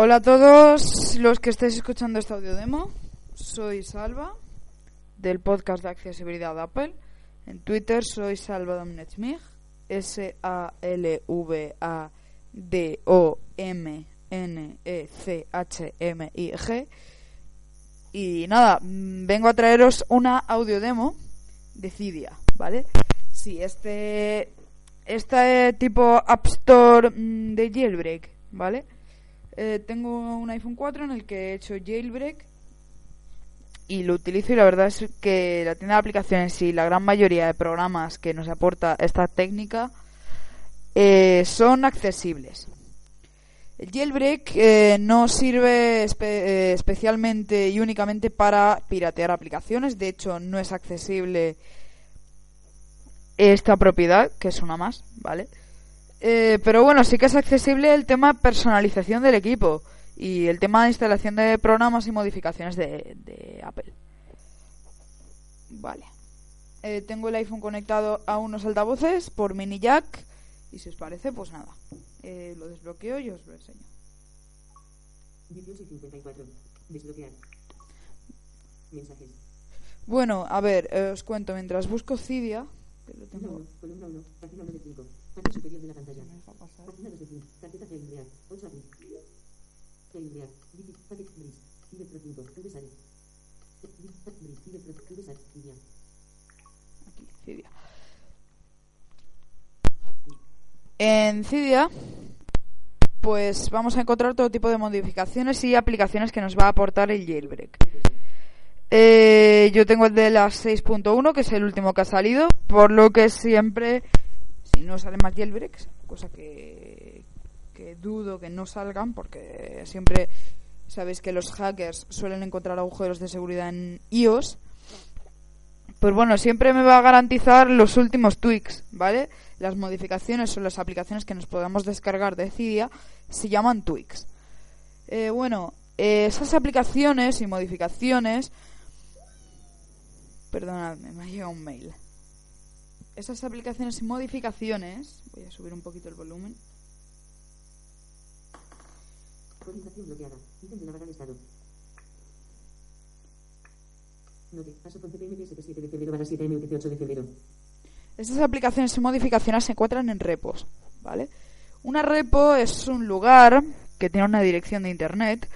Hola a todos los que estáis escuchando esta audio demo. Soy Salva del podcast de accesibilidad de Apple. En Twitter soy Salva Domnechmig. S A L V A D O M N E C H M I G. Y nada, mm, vengo a traeros una audio demo de Cydia, ¿vale? Sí, este este tipo App Store mm, de jailbreak, ¿vale? Eh, tengo un iPhone 4 en el que he hecho jailbreak y lo utilizo y la verdad es que la tienda de aplicaciones y la gran mayoría de programas que nos aporta esta técnica eh, son accesibles. El jailbreak eh, no sirve espe- especialmente y únicamente para piratear aplicaciones, de hecho no es accesible esta propiedad, que es una más, ¿vale? Eh, pero bueno, sí que es accesible el tema personalización del equipo y el tema de instalación de programas y modificaciones de, Apple. Vale. Eh, tengo el iPhone conectado a unos altavoces por mini jack y si os parece, pues nada. Eh, lo desbloqueo y os lo enseño. 18 y 54. Desbloquear. Mensajes. Bueno, a ver, eh, os cuento mientras busco Cydia. Que lo tengo. 1, columna 1, página 1 de 5. Parte superior de la pantalla. Me deja pasar. Página 2 de 5. Carpeta Jailbreak. 8 abril. Jailbreak. Digi- Packet Breeze. Electro 5. VSAD. Breeze. Electro. VSAD. Cydia. Aquí, Cydia. En Cydia, pues vamos a encontrar todo tipo de modificaciones y aplicaciones que nos va a aportar el jailbreak. Eh, yo tengo el de la 6.1, que es el último que ha salido, por lo que siempre, si no salen más jailbreaks, cosa que, dudo que no salgan, porque siempre sabéis que los hackers suelen encontrar agujeros de seguridad en iOS, pues bueno, siempre me va a garantizar los últimos tweaks, ¿vale? Las modificaciones o las aplicaciones que nos podamos descargar de Cydia se llaman tweaks. Eh, bueno, esas aplicaciones y modificaciones... Perdonadme, me ha llegado un mail. Esas aplicaciones y modificaciones... Voy a subir un poquito el volumen. Orientación bloqueada. Ítem de navegar estado. Note. Paso con CPM 7 de febrero barra 7 MUTC 8 de febrero. Estas aplicaciones y modificaciones se encuentran en repos, ¿vale? Una repo es un lugar que tiene una dirección de internet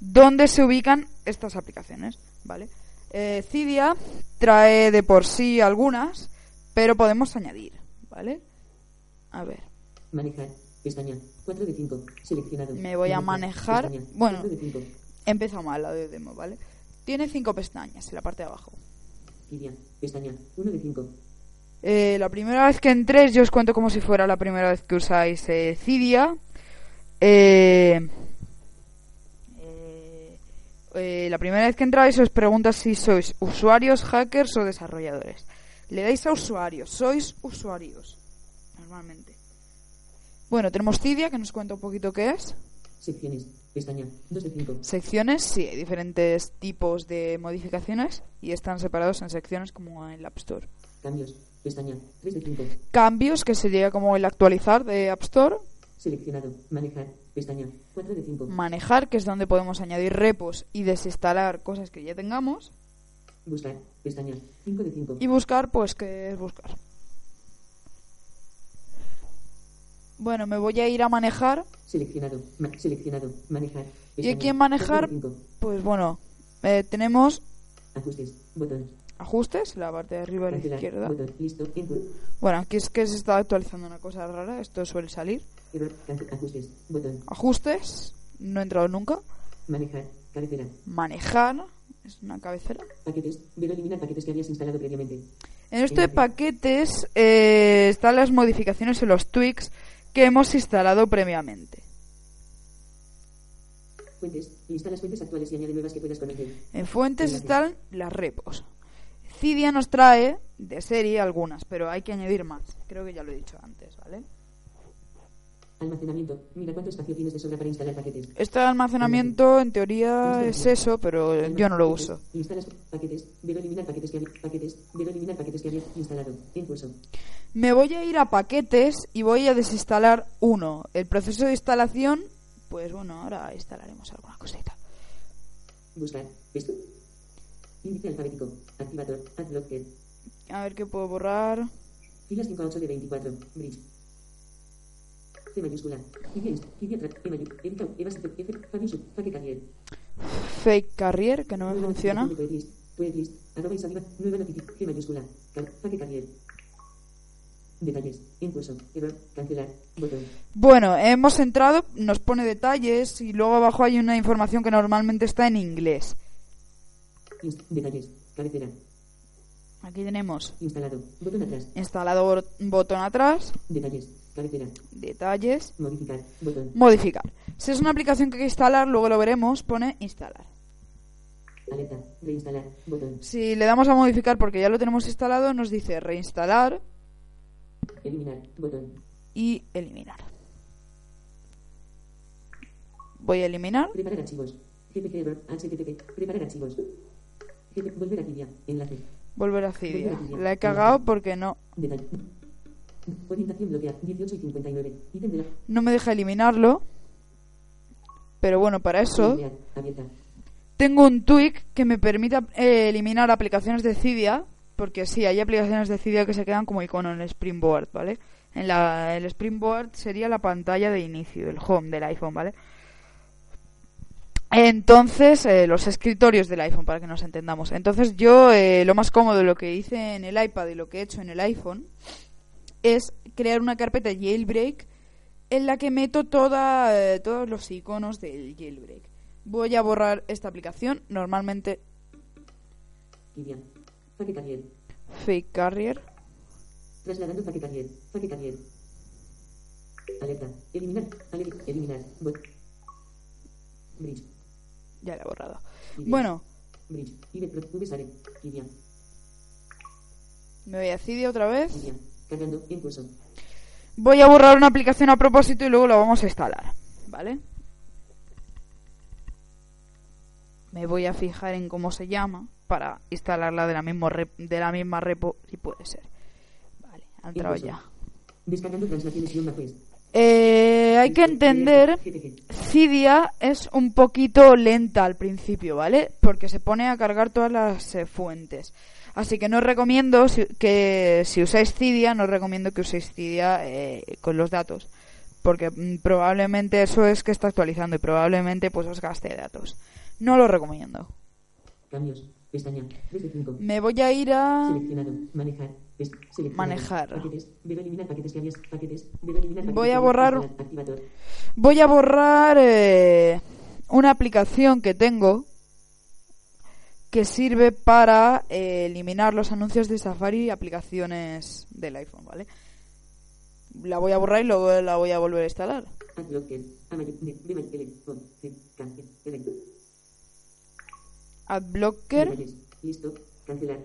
donde se ubican estas aplicaciones, ¿vale? Eh, Cydia trae de por sí algunas, pero podemos añadir, ¿vale? A ver, Manejar. Pestaña. 4 de 5. Seleccionado. Me voy a manejar. Pestaña. Bueno. 4 de 5. he empezado mal la de demo, ¿vale? Tiene cinco pestañas en la parte de abajo. Pestaña. 1 de 5. Eh, la primera vez que entréis, yo os cuento como si fuera la primera vez que usáis eh, Cydia. Eh, eh, eh, la primera vez que entráis os pregunta si sois usuarios, hackers o desarrolladores. Le dais a usuarios, sois usuarios, normalmente. Bueno, tenemos Cydia, que nos cuenta un poquito qué es. Secciones. Pestaña. 2 de 5. Secciones, sí, hay diferentes tipos de modificaciones y están separados en secciones como en el App Store. Cambios. Pestaña. 3 de 5. Cambios, que sería como el actualizar de App Store. Seleccionado. Manejar. Pestaña. 4 de 5. Manejar, que es donde podemos añadir repos y desinstalar cosas que ya tengamos. Buscar. Pestaña. 5 de 5. Y buscar, pues, ¿qué es buscar? Bueno, me voy a ir a manejar. Seleccionado. Ma- seleccionado. Manejar. Y aquí en manejar, 4 de 5. pues bueno, eh, tenemos Ajustes. Botón. ajustes, la parte de arriba a la Cancelar. izquierda. Botón. Listo. Bueno, aquí es que se está actualizando una cosa rara, esto suele salir. Ajustes. Botón. Ajustes, no he entrado nunca. Manejar. Cabecera. Manejar, es una cabecera. Paquetes. Ver eliminar paquetes que habías instalado previamente. En esto de paquetes eh, están las modificaciones y los tweaks que hemos instalado previamente. Fuentes. Lista las fuentes actuales y añade nuevas que puedas conocer. En fuentes están las repos. Cydia nos trae de serie algunas, pero hay que añadir más. Creo que ya lo he dicho antes, ¿vale? Almacenamiento. Mira cuánto espacio tienes de sobra para instalar paquetes. Este almacenamiento en teoría es eso, pero yo no lo uso. Instalas paquetes. Ver eliminar paquetes que. Paquetes. Ver eliminar paquetes que habías instalado. Impulso. Me voy a ir a paquetes y voy a desinstalar uno. El proceso de instalación pues bueno, ahora instalaremos alguna cosita. Buscar. Esto. Índice alfabético. Activador. Adblocker. A ver qué puedo borrar. Filas 5 a 8 de 24. Bridge. C mayúscula. Fake Carrier, que no me funciona. Detalles. Error. Cancelar. Botón. Bueno, hemos entrado, nos pone detalles y luego abajo hay una información que normalmente está en inglés. Detalles. Cabecera. Aquí tenemos Instalado. Botón atrás. instalado botón atrás, Detalles. Cabecera. detalles, Modificar. Botón. modificar. Si es una aplicación que hay que instalar, luego lo veremos, pone instalar. Alerta. Reinstalar. Botón. Si le damos a modificar porque ya lo tenemos instalado, nos dice reinstalar Eliminar. Botón. y eliminar. Voy a eliminar. Preparar archivos. HTTP. Preparar archivos. Volver a Cydia. Enlace. Volver a Cydia. La he cagado porque no, Detalle. Orientación bloqueada. 18 y 59. Ítem de la. no me deja eliminarlo. Pero bueno, para eso tengo un tweak que me permite eh, eliminar aplicaciones de Cydia. Porque sí, hay aplicaciones de Cydia que se quedan como icono en el Springboard, ¿vale? En la, el Springboard sería la pantalla de inicio, el home del iPhone, ¿vale? Entonces, eh, los escritorios del iPhone, para que nos entendamos. Entonces, yo eh, lo más cómodo, lo que hice en el iPad y lo que he hecho en el iPhone, es crear una carpeta jailbreak en la que meto toda, eh, todos los iconos del jailbreak. Voy a borrar esta aplicación, normalmente Carrier. Fake Carrier. Trasladando Carrier. Carrier. Alerta. Eliminar. Aler- Eliminar. Bridge. Ya la he borrado. Bueno, Bridge. Ibe. Cydia. me voy a Cydia otra vez. Voy a borrar una aplicación a propósito y luego la vamos a instalar. ¿Vale? Me voy a fijar en cómo se llama para instalarla de la, mismo rep- de la misma repo, si puede ser. Vale, ha entrado Impulso. ya. Descargando translaciones. Eh, hay que entender. Cydia es un poquito lenta al principio, ¿vale? Porque se pone a cargar todas las eh, fuentes. Así que no os recomiendo si- que si usáis Cydia, no os recomiendo que uséis Cydia eh, con los datos. Porque mm, probablemente eso es que está actualizando y probablemente pues os gaste datos. No lo recomiendo. Cambios. Pestaña. 3 de 5. Me voy a ir a... Manejar. Manejar. Voy a borrar-. Voy a borrar eh, una aplicación que tengo que sirve para eh, eliminar los anuncios de Safari y aplicaciones del iPhone, ¿vale? La voy a borrar y luego la voy a volver a instalar. Adblocker. Listo. Cancelar.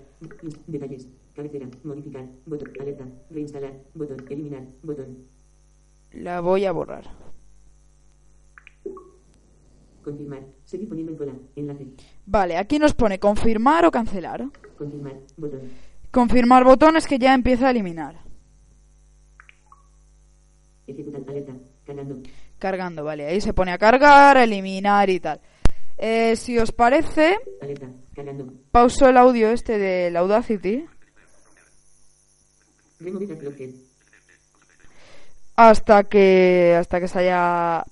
Detalles. Cabecera. Modificar. Botón. Alerta. Reinstalar. Botón. Eliminar. Botón. La voy a borrar. Confirmar. Seguir poniendo en cola. Enlace. Vale, aquí nos pone confirmar o cancelar. Confirmar. Botón. Confirmar botones que ya empieza a eliminar. Ejecutar. Alerta. Cargando. Cargando, vale. Ahí se pone a cargar, a eliminar y tal. Eh, si os parece, Alerta. Cargando. pauso el audio este del Audacity hasta que hasta que se haya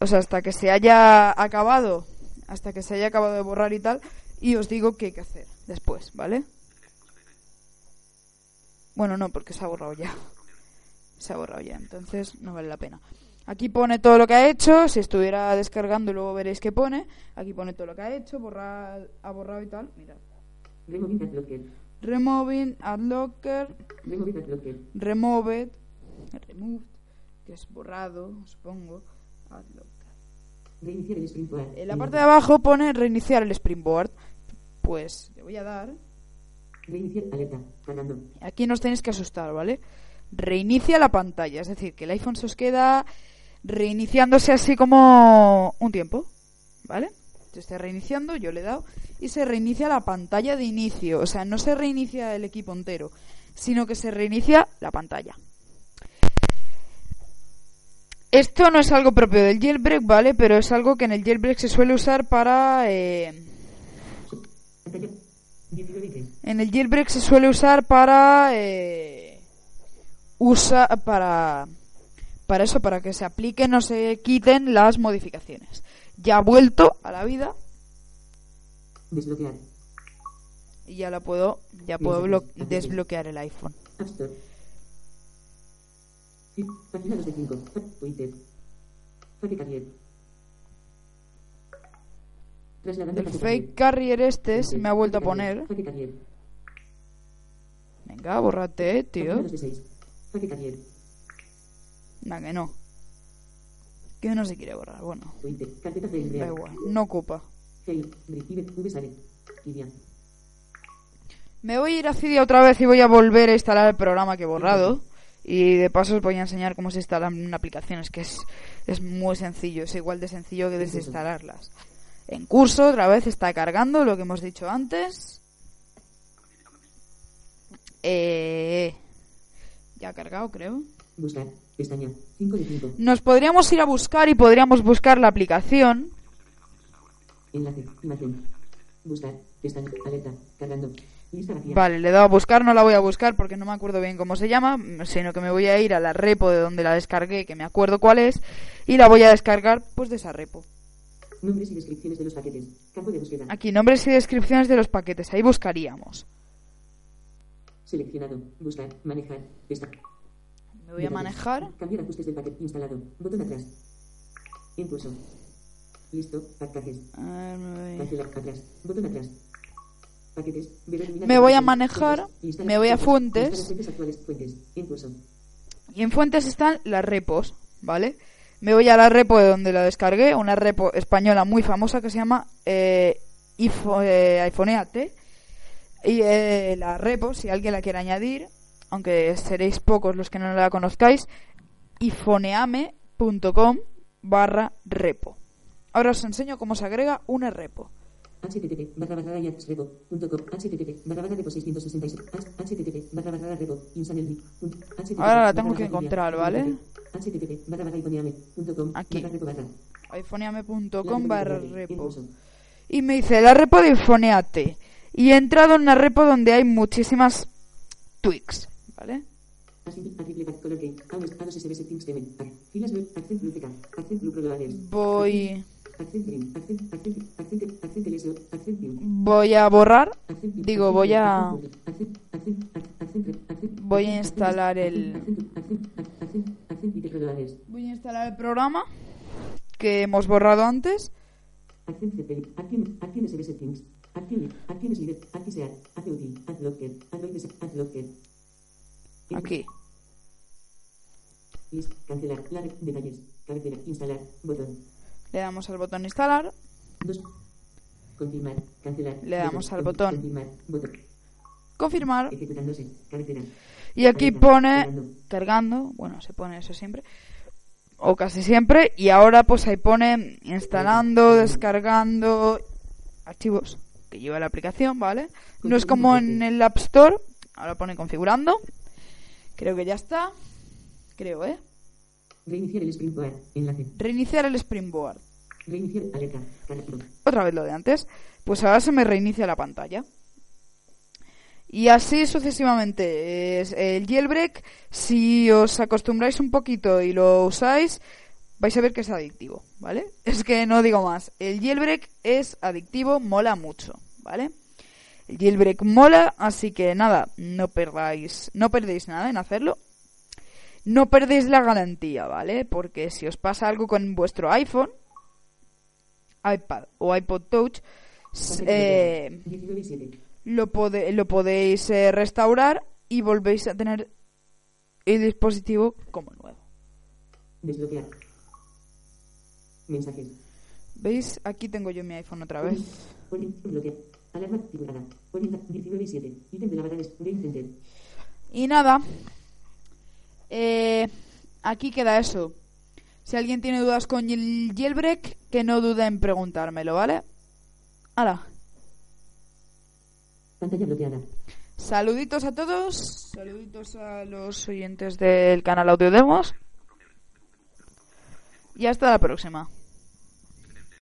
o sea, hasta que se haya acabado, hasta que se haya acabado de borrar y tal, y os digo qué hay que hacer después, ¿vale? Bueno, no, porque se ha borrado ya. Se ha borrado ya, entonces no vale la pena. Aquí pone todo lo que ha hecho, si estuviera descargando luego veréis que pone. Aquí pone todo lo que ha hecho, borrar, ha borrado y tal. Mirad. Removing, adblocker. removed, removed, que es borrado, supongo. Adblocker. Reiniciar el Springboard. En la parte de abajo pone reiniciar el Springboard. Pues le voy a dar. Reiniciar. Alerta. Aquí nos tenéis que asustar, ¿vale? Reinicia la pantalla, es decir, que el iPhone se os queda reiniciándose así como un tiempo, ¿vale? Se está reiniciando, yo le he dado, y se reinicia la pantalla de inicio. O sea, no se reinicia el equipo entero, sino que se reinicia la pantalla. Esto no es algo propio del jailbreak, ¿vale? Pero es algo que en el jailbreak se suele usar para... eh, Pantalla. 19 3. En el jailbreak se suele usar para eh, usa para para eso, para que se apliquen o se quiten las modificaciones. Ya ha vuelto a la vida Desbloquear. y ya la puedo ya puedo blo- desbloquear el iPhone. App Store. Sí, Página 2 de 5. Twitter. Fake Carrier. Trasladando El Fake carrier este se me ha vuelto a poner. Venga, bórrate, tío. Página 2 de 6. Fake Carrier. Nah, que no. Que no se quiere borrar. Bueno, da igual. No ocupa. Me voy a ir a Cydia otra vez y voy a volver a instalar el programa que he borrado. Y de paso os voy a enseñar cómo se instalan aplicaciones, que es, es muy sencillo, es igual de sencillo que desinstalarlas. En curso, otra vez está cargando lo que hemos dicho antes. Eh, ya ha cargado, creo. Buscar. Pestaña. 5 de 5. Nos podríamos ir a buscar y podríamos buscar la aplicación. Enlace. Imagen. Buscar. Pestaña. Alerta. Cargando. Vale, le he dado a buscar, no la voy a buscar porque no me acuerdo bien cómo se llama, sino que me voy a ir a la repo de donde la descargué, que me acuerdo cuál es, y la voy a descargar pues de esa repo. Nombres y descripciones de los paquetes. Campo de búsqueda. Aquí, nombres y descripciones de los paquetes, ahí buscaríamos. Seleccionado. Buscar. Manejar. Pestaña. Me voy a manejar. Cambiar ajustes del paquete instalado. Botón atrás. Impulso. Listo. Paquetes. A ver, me voy- Cancelar atrás. Botón atrás. Me voy a manejar, me voy a fuentes. Y en fuentes están las repos, ¿vale? Me voy a la repo de donde la descargué, una repo española muy famosa que se llama eh, ifo- eh, iPhoneate. Y eh, la repo, si alguien la quiere añadir, aunque seréis pocos los que no la conozcáis, ifoneame.com barra repo. Ahora os enseño cómo se agrega una repo. Http barra barra repo.com http barra barra repo 666 http barra barra repo insaneldi http Ahora la tengo que encontrar, ¿vale? http barra barra ifoneame.com Aquí. ifoneame.com barra repo. Y me dice la repo de Ifoneate. Y he entrado en una repo donde hay muchísimas tweaks, ¿vale? Voy, voy a borrar, Digo, voy a- Voy a instalar el- voy a instalar el programa que hemos borrado antes. Aquí. cancelar, detalles, cabecera, instalar, botón, Le damos al botón instalar. confirmar, cancelar, Le damos al botón. confirmar, botón, Confirmar. Y aquí pone cargando. cargando. Bueno, se pone eso siempre. O casi siempre. Y ahora pues ahí pone instalando, descargando archivos que lleva la aplicación, ¿vale? No es como en el App Store. Ahora pone configurando. Creo que ya está. Creo, ¿eh? Reiniciar el Springboard. Enlace. Reiniciar el Springboard. Reiniciar alerta. Otra vez lo de antes. Pues ahora se me reinicia la pantalla. Y así sucesivamente. Es el jailbreak, si os acostumbráis un poquito y lo usáis, vais a ver que es adictivo, ¿vale? Es que no digo más. El jailbreak es adictivo, mola mucho, ¿vale? El jailbreak mola, así que nada, no perdáis, no perdéis nada en hacerlo. No perdéis la garantía, ¿vale? Porque si os pasa algo con vuestro iPhone, iPad o iPod Touch, eh, 19 y 7. lo, pode- lo podéis eh, restaurar y volvéis a tener el dispositivo como nuevo. Desbloquear. Mensajes. ¿Veis? Aquí tengo yo mi iPhone otra vez. Poli- Bloquear. Alarma activada. Poli- 19 y 7. Ítem de la barra de Game Center. Y nada, eh, aquí queda eso. Si alguien tiene dudas con el jailbreak, que no dude en preguntármelo, ¿vale? Hala, Pantalla bloqueada. saluditos a todos, saluditos a los oyentes del canal Audio Demos. Y hasta la próxima.